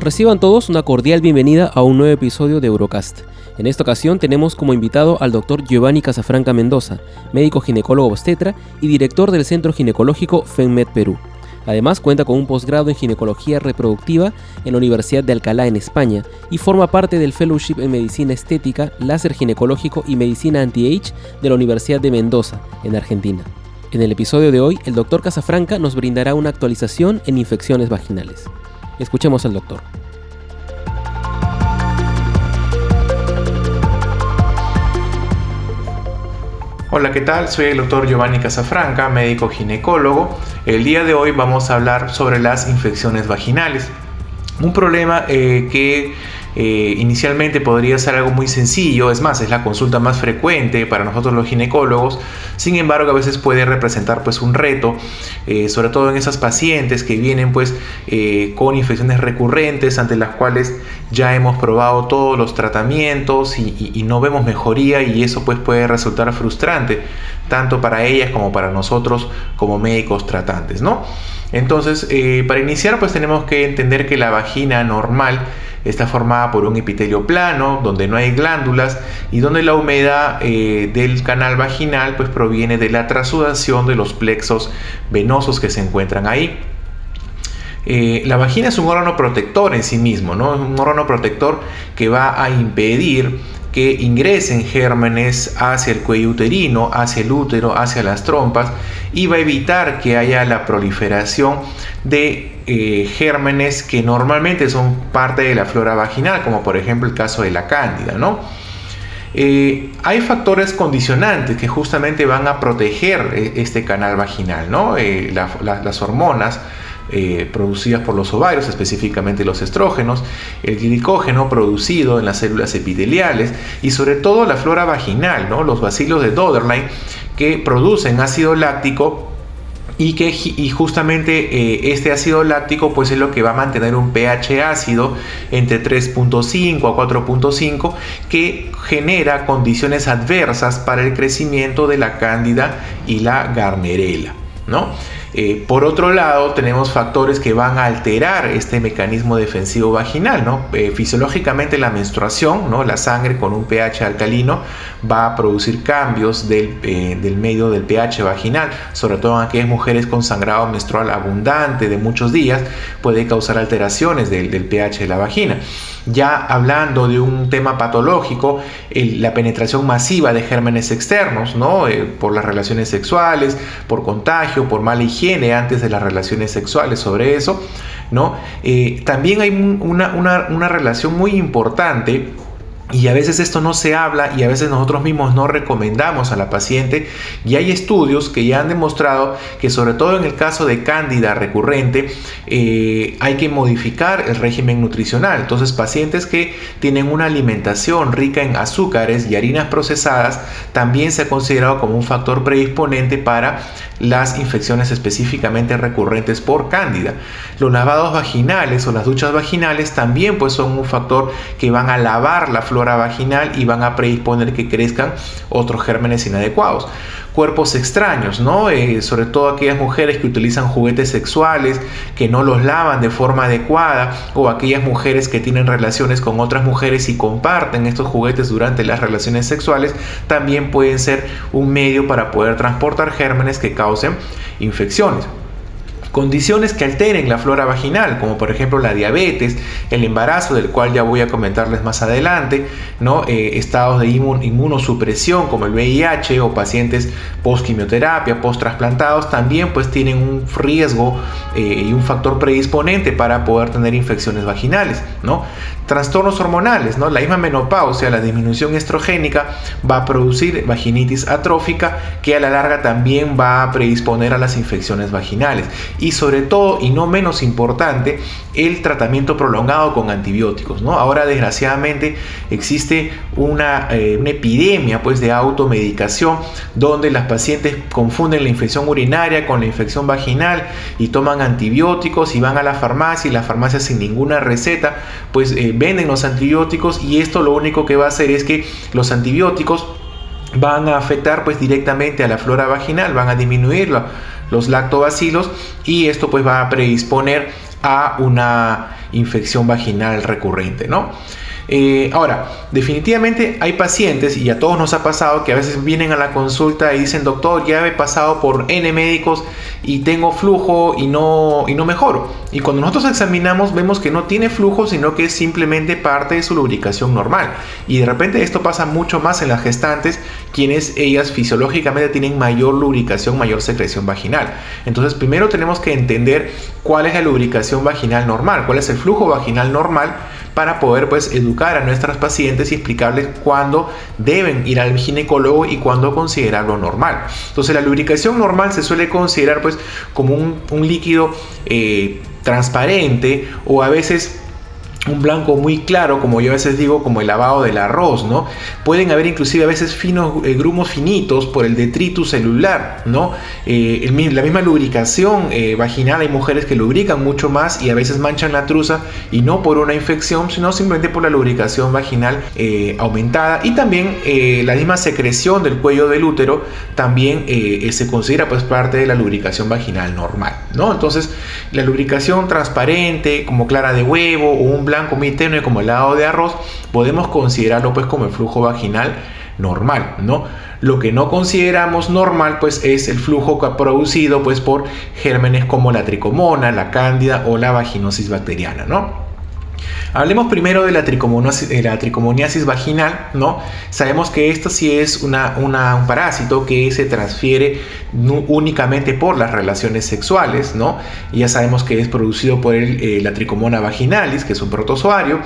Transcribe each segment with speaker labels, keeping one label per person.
Speaker 1: Reciban todos una cordial bienvenida a un nuevo episodio de Eurocast. En esta ocasión tenemos como invitado al doctor Giovanni Casafranca Mendoza, médico ginecólogo obstetra y director del Centro Ginecológico FENMED Perú. Además cuenta con un posgrado en ginecología reproductiva en la Universidad de Alcalá en España y forma parte del Fellowship en Medicina Estética, Láser Ginecológico y Medicina Anti-Age de la Universidad de Mendoza, en Argentina. En el episodio de hoy, el doctor Casafranca nos brindará una actualización en infecciones vaginales. Escuchemos al doctor.
Speaker 2: Hola, ¿qué tal? Soy el doctor Giovanni Casafranca, médico ginecólogo. El día de hoy vamos a hablar sobre las infecciones vaginales. Un problema eh, que eh, inicialmente podría ser algo muy sencillo, es más, es la consulta más frecuente para nosotros los ginecólogos, sin embargo a veces puede representar pues un reto, eh, sobre todo en esas pacientes que vienen pues eh, con infecciones recurrentes ante las cuales ya hemos probado todos los tratamientos y, y no vemos mejoría y eso pues puede resultar frustrante tanto para ellas como para nosotros como médicos tratantes, ¿no? Entonces, para iniciar pues tenemos que entender que la vagina normal Está formada por un epitelio plano, donde no hay glándulas y donde la humedad eh, del canal vaginal pues, proviene de la trasudación de los plexos venosos que se encuentran ahí. Eh, la vagina es un órgano protector en sí mismo, ¿no? un órgano protector que va a impedir que ingresen gérmenes hacia el cuello uterino, hacia el útero, hacia las trompas y va a evitar que haya la proliferación de eh, gérmenes que normalmente son parte de la flora vaginal, como por ejemplo el caso de la cándida, ¿no? Eh, hay factores condicionantes que justamente van a proteger eh, este canal vaginal, ¿no? las hormonas producidas por los ovarios, específicamente los estrógenos, el glicógeno producido en las células epiteliales y sobre todo la flora vaginal, ¿no? los bacilos de Doderlein que producen ácido láctico y que y justamente eh, este ácido láctico pues es lo que va a mantener un pH ácido entre 3.5 a 4.5 que genera condiciones adversas para el crecimiento de la cándida y la garnerela, ¿no? Eh, por otro lado, tenemos factores que van a alterar este mecanismo defensivo vaginal. ¿no? Eh, fisiológicamente la menstruación, ¿no? la sangre con un pH alcalino, va a producir cambios del, eh, medio del pH vaginal, sobre todo en aquellas mujeres con sangrado menstrual abundante de muchos días, puede causar alteraciones del, del pH de la vagina. Ya hablando de un tema patológico, la penetración masiva de gérmenes externos, ¿no? por las relaciones sexuales, por contagio, por mala higiene, antes de las relaciones sexuales sobre eso, ¿no? Eh, también hay una, una relación muy importante y a veces esto no se habla y a veces nosotros mismos no recomendamos a la paciente y hay estudios que ya han demostrado que sobre todo en el caso de cándida recurrente eh, hay que modificar el régimen nutricional. Entonces pacientes que tienen una alimentación rica en azúcares y harinas procesadas también se ha considerado como un factor predisponente para las infecciones específicamente recurrentes por cándida. Los lavados vaginales o las duchas vaginales también pues son un factor que van a lavar la flora vaginal y van a predisponer que crezcan otros gérmenes inadecuados. Cuerpos extraños, ¿no? Eh, sobre todo aquellas mujeres que utilizan juguetes sexuales, que no los lavan de forma adecuada, o aquellas mujeres que tienen relaciones con otras mujeres y comparten estos juguetes durante las relaciones sexuales, también pueden ser un medio para poder transportar gérmenes que causen infecciones. Condiciones que alteren la flora vaginal, como por ejemplo la diabetes, el embarazo, del cual ya voy a comentarles más adelante, ¿no? Eh, estados de inmunosupresión como el VIH o pacientes post-quimioterapia, post-trasplantados, también pues tienen un riesgo eh, y un factor predisponente para poder tener infecciones vaginales. ¿no? Trastornos hormonales, ¿no? La misma menopausia, la disminución estrogénica va a producir vaginitis atrófica que a la larga también va a predisponer a las infecciones vaginales. Y sobre todo, y no menos importante, el tratamiento prolongado con antibióticos, ¿no? Ahora desgraciadamente existe una, eh, una epidemia pues de automedicación donde las pacientes confunden la infección urinaria con la infección vaginal y toman antibióticos y van a la farmacia y la farmacia sin ninguna receta pues eh, venden los antibióticos y esto lo único que va a hacer es que los antibióticos van a afectar pues directamente a la flora vaginal, van a disminuir los lactobacilos y esto pues va a predisponer a una infección vaginal recurrente, ¿no? Eh, ahora, definitivamente hay pacientes, y a todos nos ha pasado, que a veces vienen a la consulta y dicen, doctor, ya he pasado por N médicos y tengo flujo y no, y no mejoro. Y cuando nosotros examinamos vemos que no tiene flujo, sino que es simplemente parte de su lubricación normal. Y de repente esto pasa mucho más en las gestantes, quienes ellas fisiológicamente tienen mayor lubricación, mayor secreción vaginal. Entonces primero tenemos que entender cuál es la lubricación vaginal normal, cuál es el flujo vaginal normal para poder pues educar a nuestras pacientes y explicarles cuándo deben ir al ginecólogo y cuándo considerarlo normal. Entonces la lubricación normal se suele considerar pues como un, líquido eh, transparente o a veces un blanco muy claro, como yo a veces digo, como el lavado del arroz, ¿no? Pueden haber inclusive a veces finos, eh, grumos finitos por el detritus celular, ¿no? Eh, la misma lubricación eh, vaginal, hay mujeres que lubrican mucho más y a veces manchan la truza y no por una infección, sino simplemente por la lubricación vaginal aumentada y también la misma secreción del cuello del útero también se considera pues parte de la lubricación vaginal normal, ¿no? Entonces, la lubricación transparente, como clara de huevo o un blanco muy tenue como el lado de arroz, podemos considerarlo pues como el flujo vaginal normal, ¿no? Lo que no consideramos normal pues es el flujo producido pues por gérmenes como la tricomona, la cándida o la vaginosis bacteriana, ¿no? Hablemos primero de la, tricomoniasis, vaginal, ¿no? Sabemos que esto sí es una, un parásito que se transfiere únicamente por las relaciones sexuales, ¿no? Ya sabemos que es producido por eh, la tricomona vaginalis, que es un protozoario.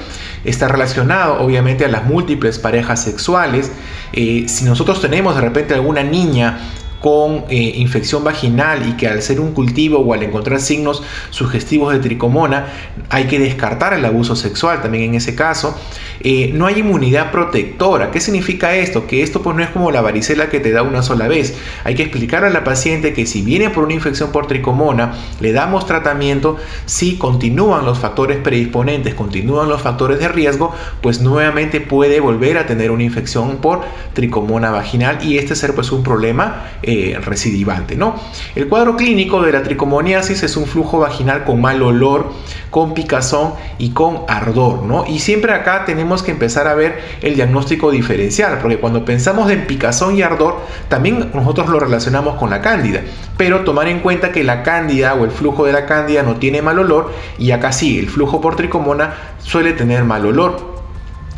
Speaker 2: Está relacionado, obviamente, a las múltiples parejas sexuales. Eh, si nosotros tenemos de repente alguna niña con eh, infección vaginal y que al ser un cultivo o al encontrar signos sugestivos de tricomona hay que descartar el abuso sexual también en ese caso. Eh, no hay inmunidad protectora. ¿Qué significa esto? Que esto pues no es como la varicela que te da una sola vez. Hay que explicar a la paciente que si viene por una infección por tricomona, le damos tratamiento, si continúan los factores predisponentes, continúan los factores de riesgo, pues nuevamente puede volver a tener una infección por tricomona vaginal y este ser pues un problema. Eh, eh, recidivante. ¿no? El cuadro clínico de la tricomoniasis es un flujo vaginal con mal olor, con picazón y con ardor. ¿no? Y siempre acá tenemos que empezar a ver el diagnóstico diferencial, porque cuando pensamos en picazón y ardor, también nosotros lo relacionamos con la cándida. Pero tomar en cuenta que la cándida o el flujo de la cándida no tiene mal olor y acá sí, el flujo por tricomona suele tener mal olor.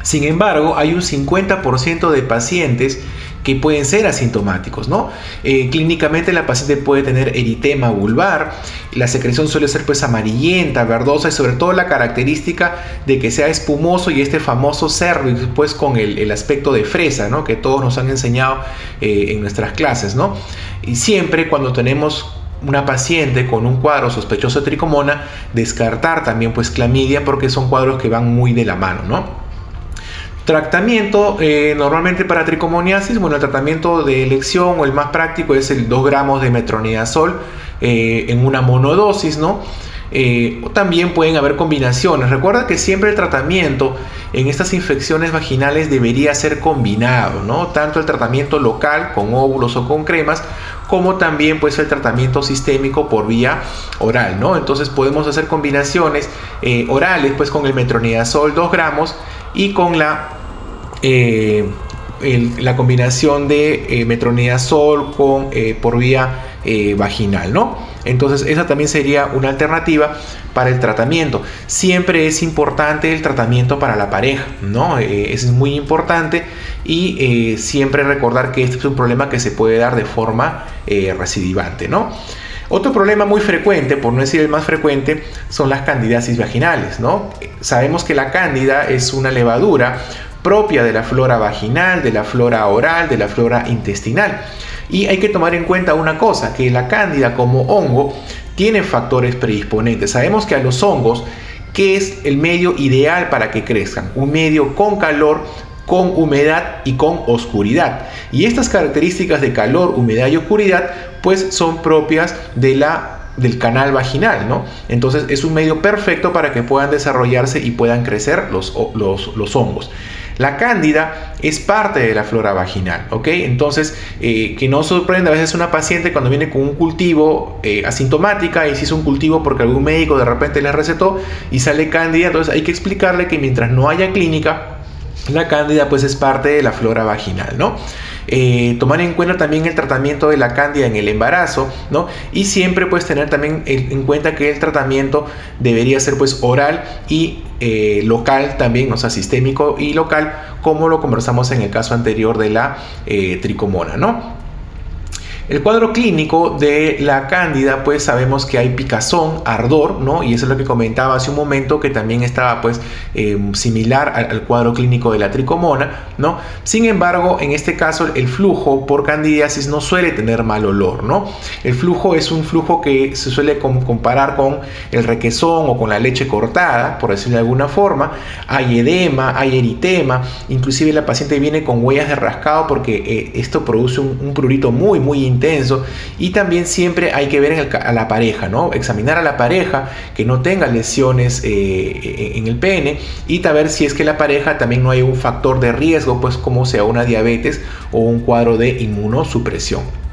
Speaker 2: Sin embargo, hay un 50% de pacientes que pueden ser asintomáticos, ¿no? Eh, clínicamente la paciente puede tener eritema vulvar, la secreción suele ser pues amarillenta, verdosa y sobre todo la característica de que sea espumoso y este famoso cervix pues con el, aspecto de fresa, ¿no? Que todos nos han enseñado eh, en nuestras clases, ¿no? Y siempre cuando tenemos una paciente con un cuadro sospechoso de tricomona, descartar también pues clamidia porque son cuadros que van muy de la mano, ¿no? Tratamiento, eh, normalmente para tricomoniasis, bueno, el tratamiento de elección o el más práctico es el 2 gramos de metronidazol eh, en una monodosis, ¿no? Eh, también pueden haber combinaciones. Recuerda que siempre el tratamiento en estas infecciones vaginales debería ser combinado, ¿no? Tanto el tratamiento local con óvulos o con cremas, como también pues el tratamiento sistémico por vía oral, ¿no? Entonces podemos hacer combinaciones orales pues con el metronidazol 2 gramos y con la eh, la combinación de eh, metronidazol con, eh, por vía vaginal, ¿no? Entonces esa también sería una alternativa para el tratamiento. Siempre es importante el tratamiento para la pareja, ¿no? es muy importante y siempre recordar que este es un problema que se puede dar de forma recidivante, ¿no? Otro problema muy frecuente, por no decir el más frecuente, son las candidiasis vaginales. ¿no? Sabemos que la cándida es una levadura propia de la flora vaginal, de la flora oral, de la flora intestinal. Y hay que tomar en cuenta una cosa, que la cándida como hongo tiene factores predisponentes. Sabemos que a los hongos, ¿qué es el medio ideal para que crezcan? Un medio con calor, con humedad y con oscuridad. Y estas características de calor, humedad y oscuridad pues son propias de la del canal vaginal, ¿no? Entonces es un medio perfecto para que puedan desarrollarse y puedan crecer los, los, los hongos. La cándida es parte de la flora vaginal, ¿ok? Entonces, eh, que no sorprenda a veces una paciente cuando viene con un cultivo eh, asintomática y si es un cultivo porque algún médico de repente le recetó y sale cándida, entonces hay que explicarle que mientras no haya clínica, la cándida pues es parte de la flora vaginal, ¿no? Eh, tomar en cuenta también el tratamiento de la cándida en el embarazo, ¿no? Y siempre pues tener también en cuenta que el tratamiento debería ser pues oral y eh, local también, o sea, sistémico y local, como lo conversamos en el caso anterior de la eh, tricomona, ¿no? El cuadro clínico de la cándida, pues sabemos que hay picazón, ardor, ¿no? Y eso es lo que comentaba hace un momento, que también estaba pues em, similar al, cuadro clínico de la tricomona, ¿no? Sin embargo, en este caso el flujo por candidiasis no suele tener mal olor, ¿no? El flujo es un flujo que se suele comparar con el requesón o con la leche cortada, por decirlo de alguna forma. Hay edema, hay eritema, inclusive la paciente viene con huellas de rascado porque eh, esto produce un, un prurito muy, muy intenso intenso y también siempre hay que ver a la pareja, ¿no? Examinar a la pareja que no tenga lesiones eh, en el pene y ver si es que la pareja también no hay un factor de riesgo, pues como sea una diabetes o un cuadro de inmunosupresión.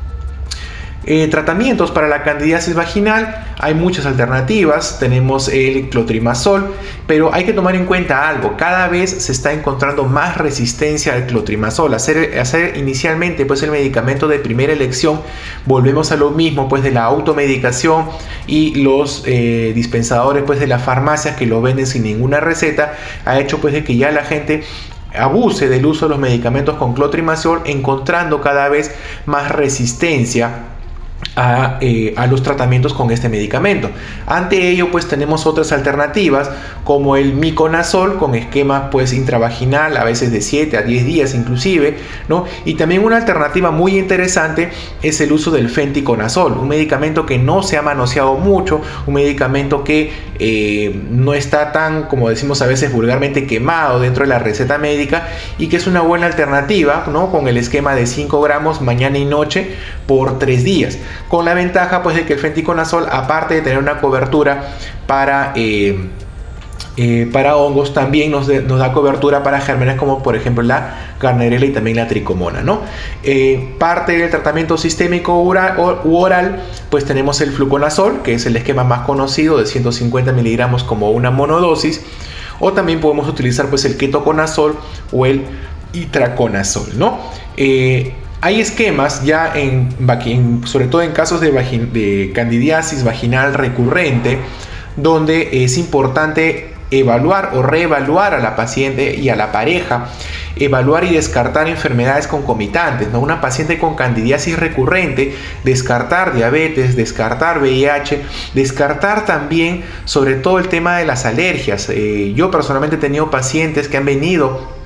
Speaker 2: Eh, tratamientos para la candidiasis vaginal, hay muchas alternativas, tenemos el clotrimazol, pero hay que tomar en cuenta algo, cada vez se está encontrando más resistencia al clotrimazol, hacer, inicialmente pues el medicamento de primera elección, volvemos a lo mismo pues de la automedicación y los eh, dispensadores pues de las farmacias que lo venden sin ninguna receta, ha hecho pues que ya la gente abuse del uso de los medicamentos con clotrimazol encontrando cada vez más resistencia eh, a, los tratamientos con este medicamento. Ante ello, pues tenemos otras alternativas como el miconazol con esquema pues intravaginal a veces de 7 a 10 días inclusive, ¿no? Y también una alternativa muy interesante es el uso del fenticonazol, un medicamento que no se ha manoseado mucho, un medicamento que eh, no está tan, como decimos a veces vulgarmente, quemado dentro de la receta médica y que es una buena alternativa, ¿no? Con el esquema de 5 gramos mañana y noche por 3 días con la ventaja pues de que el fenticonazol aparte de tener una cobertura para eh, eh, para hongos también nos, da cobertura para gérmenes como por ejemplo la carnerela y también la tricomona. ¿no? Eh, parte del tratamiento sistémico oral, u oral, pues tenemos el fluconazol, que es el esquema más conocido de 150 miligramos como una monodosis, o también podemos utilizar pues el ketoconazol o el itraconazol. ¿no? Hay esquemas ya en, sobre todo en casos de, candidiasis vaginal recurrente, donde es importante evaluar o reevaluar a la paciente y a la pareja, evaluar y descartar enfermedades concomitantes, ¿no? Una paciente con candidiasis recurrente, descartar diabetes, descartar VIH, descartar también sobre todo el tema de las alergias. Eh, yo personalmente he tenido pacientes que han venido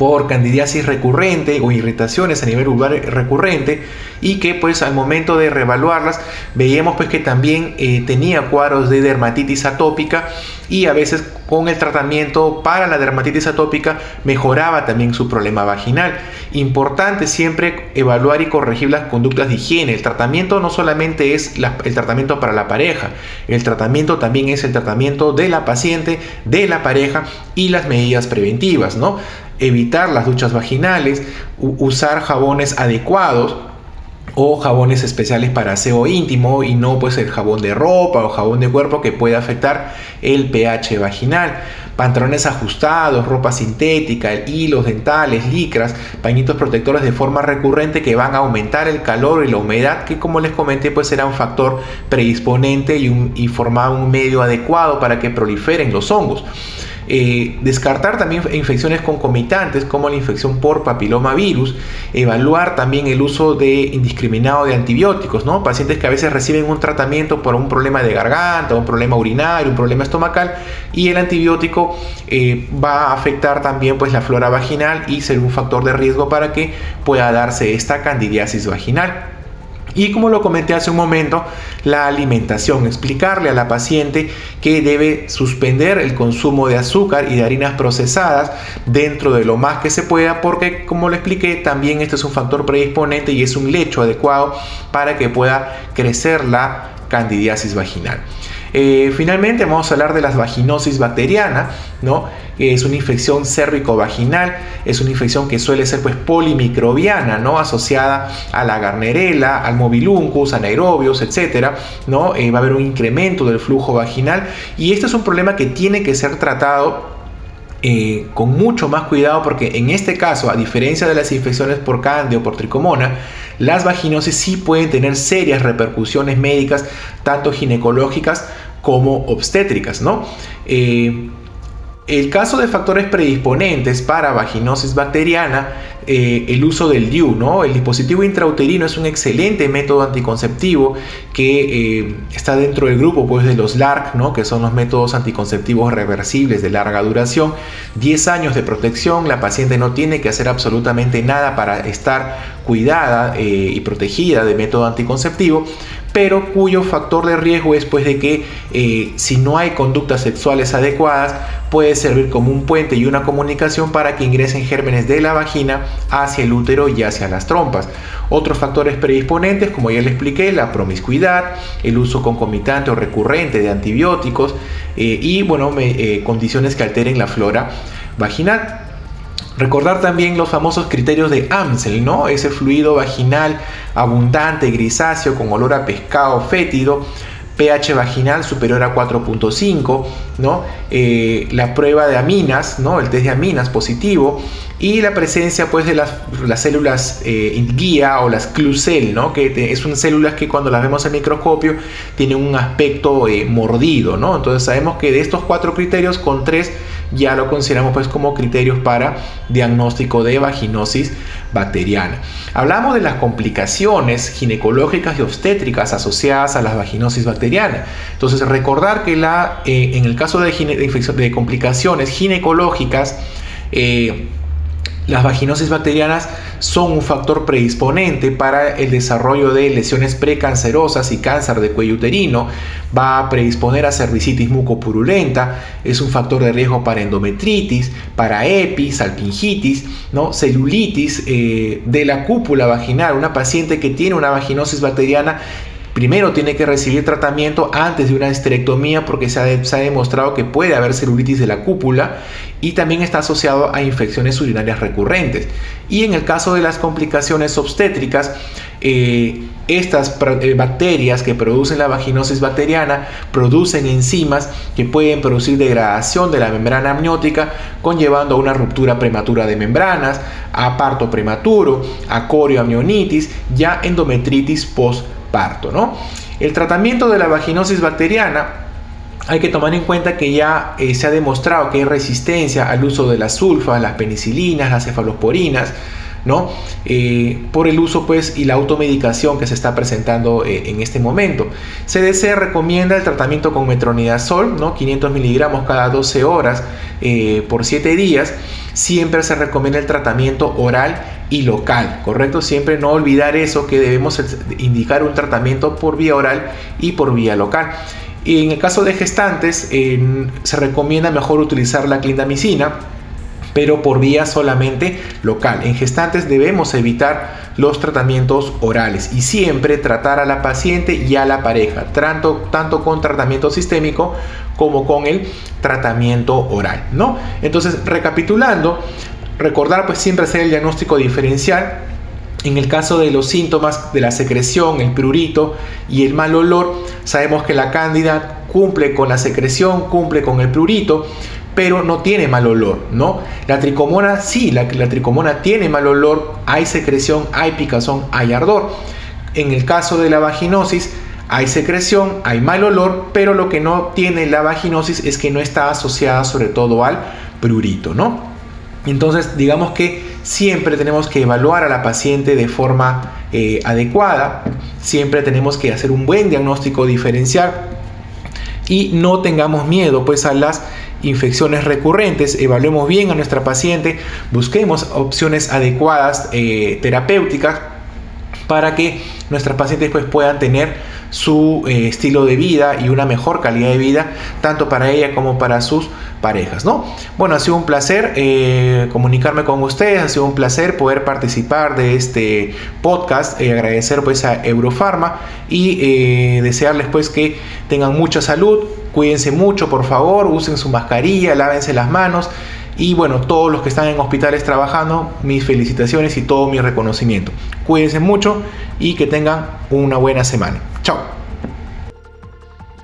Speaker 2: por candidiasis recurrente o irritaciones a nivel vulvar recurrente y que pues al momento de reevaluarlas veíamos pues que también eh, tenía cuadros de dermatitis atópica y a veces con el tratamiento para la dermatitis atópica mejoraba también su problema vaginal. Importante siempre evaluar y corregir las conductas de higiene. El tratamiento no solamente es el tratamiento para la pareja, el tratamiento también es el tratamiento de la paciente, de la pareja y las medidas preventivas, ¿no? Evitar las duchas vaginales, usar jabones adecuados o jabones especiales para aseo íntimo y no pues el jabón de ropa o jabón de cuerpo que puede afectar el pH vaginal. Pantalones ajustados, ropa sintética, hilos dentales, licras, pañitos protectores de forma recurrente que van a aumentar el calor y la humedad que como les comenté pues será un factor predisponente y, y formar un medio adecuado para que proliferen los hongos. Eh, descartar también infecciones concomitantes como la infección por papilomavirus, evaluar también el uso de indiscriminado de antibióticos, ¿no? Pacientes que a veces reciben un tratamiento por un problema de garganta, un problema urinario, un problema estomacal y el antibiótico eh, va a afectar también pues la flora vaginal y ser un factor de riesgo para que pueda darse esta candidiasis vaginal. Y como lo comenté hace un momento, la alimentación, explicarle a la paciente que debe suspender el consumo de azúcar y de harinas procesadas dentro de lo más que se pueda, porque como le expliqué, también este es un factor predisponente y es un lecho adecuado para que pueda crecer la candidiasis vaginal. Eh, finalmente vamos a hablar de la vaginosis bacteriana, ¿no? es una infección cérvico-vaginal, es una infección que suele ser pues polimicrobiana, ¿no? asociada a la garnerela, al mobiluncus, anaerobios, etcétera, ¿no? Eh, va a haber un incremento del flujo vaginal y este es un problema que tiene que ser tratado eh, con mucho más cuidado porque en este caso, a diferencia de las infecciones por cándida o por tricomona, las vaginosis sí pueden tener serias repercusiones médicas, tanto ginecológicas como obstétricas, ¿no? Eh, el caso de factores predisponentes para vaginosis bacteriana, eh, el uso del DIU, ¿no? El dispositivo intrauterino es un excelente método anticonceptivo que eh, está dentro del grupo pues, de los LARC, ¿no? Que son los métodos anticonceptivos reversibles de larga duración. 10 años de protección, la paciente no tiene que hacer absolutamente nada para estar cuidada eh, y protegida de método anticonceptivo pero cuyo factor de riesgo es pues de que eh, si no hay conductas sexuales adecuadas puede servir como un puente y una comunicación para que ingresen gérmenes de la vagina hacia el útero y hacia las trompas. Otros factores predisponentes, como ya le expliqué, la promiscuidad, el uso concomitante o recurrente de antibióticos eh, y bueno, eh, condiciones que alteren la flora vaginal. Recordar también los famosos criterios de Amsel, ¿no? Ese fluido vaginal abundante, grisáceo, con olor a pescado fétido, pH vaginal superior a 4.5, ¿no? Eh, la prueba de aminas, ¿no? el test de aminas positivo y la presencia pues, de las, células eh, guía o las Clucel, ¿no? que son células que cuando las vemos en microscopio tienen un aspecto eh, mordido. ¿no? Entonces sabemos que de estos cuatro criterios, con tres ya lo consideramos pues, como criterios para diagnóstico de vaginosis bacteriana. Hablamos de las complicaciones ginecológicas y obstétricas asociadas a la vaginosis bacteriana. Entonces, recordar que la, eh, en el caso de, de, complicaciones ginecológicas, eh, las vaginosis bacterianas son un factor predisponente para el desarrollo de lesiones precancerosas y cáncer de cuello uterino. Va a predisponer a cervicitis mucopurulenta, es un factor de riesgo para endometritis, para EPI, salpingitis, ¿no? celulitis eh, de la cúpula vaginal. Una paciente que tiene una vaginosis bacteriana Primero tiene que recibir tratamiento antes de una esterectomía porque se ha, demostrado que puede haber celulitis de la cúpula y también está asociado a infecciones urinarias recurrentes. Y en el caso de las complicaciones obstétricas, eh, estas eh, bacterias que producen la vaginosis bacteriana producen enzimas que pueden producir degradación de la membrana amniótica, conllevando a una ruptura prematura de membranas, a parto prematuro, a corioamnionitis, ya endometritis post parto. ¿no? El tratamiento de la vaginosis bacteriana hay que tomar en cuenta que ya eh, se ha demostrado que hay resistencia al uso de las sulfas, las penicilinas, las cefalosporinas, ¿no? Eh, por el uso pues y la automedicación que se está presentando eh, en este momento. CDC recomienda el tratamiento con metronidazol, ¿no? 500 miligramos cada 12 horas por 7 días. Siempre se recomienda el tratamiento oral y local, ¿correcto? Siempre no olvidar eso que debemos indicar un tratamiento por vía oral y por vía local. Y en el caso de gestantes se recomienda mejor utilizar la clindamicina, pero por vía solamente local. En gestantes debemos evitar los tratamientos orales y siempre tratar a la paciente y a la pareja, tanto, tanto con tratamiento sistémico como con el tratamiento oral, ¿no? Entonces, recapitulando, recordar pues siempre hacer el diagnóstico diferencial en el caso de los síntomas de la secreción, el prurito y el mal olor, sabemos que la cándida cumple con la secreción, cumple con el prurito, pero no tiene mal olor, ¿no? La tricomona sí, la, la tricomona tiene mal olor, hay secreción, hay picazón, hay ardor. En el caso de la vaginosis, hay secreción, hay mal olor, pero lo que no tiene la vaginosis es que no está asociada sobre todo al prurito, ¿no? Entonces, digamos que siempre tenemos que evaluar a la paciente de forma eh, adecuada, siempre tenemos que hacer un buen diagnóstico diferencial y no tengamos miedo pues a las infecciones recurrentes, evaluemos bien a nuestra paciente, busquemos opciones adecuadas eh, terapéuticas para que nuestras pacientes pues, puedan tener su eh, estilo de vida y una mejor calidad de vida, tanto para ella como para sus parejas, ¿no? Bueno, ha sido un placer eh, comunicarme con ustedes, ha sido un placer poder participar de este podcast, eh, agradecer pues a Eurofarma y desearles pues que tengan mucha salud, cuídense mucho por favor, usen su mascarilla, lávense las manos y bueno, todos los que están en hospitales trabajando, mis felicitaciones y todo mi reconocimiento. Cuídense mucho y que tengan una buena semana. Chao.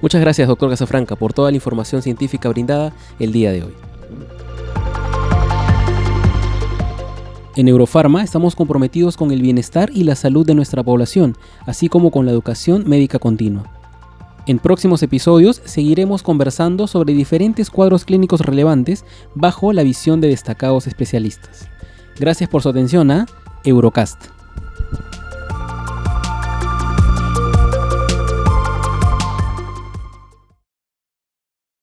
Speaker 1: Muchas gracias, doctor Casafranca, por toda la información científica brindada el día de hoy. En Eurofarma estamos comprometidos con el bienestar y la salud de nuestra población, así como con la educación médica continua. En próximos episodios seguiremos conversando sobre diferentes cuadros clínicos relevantes bajo la visión de destacados especialistas. Gracias por su atención a Eurocast.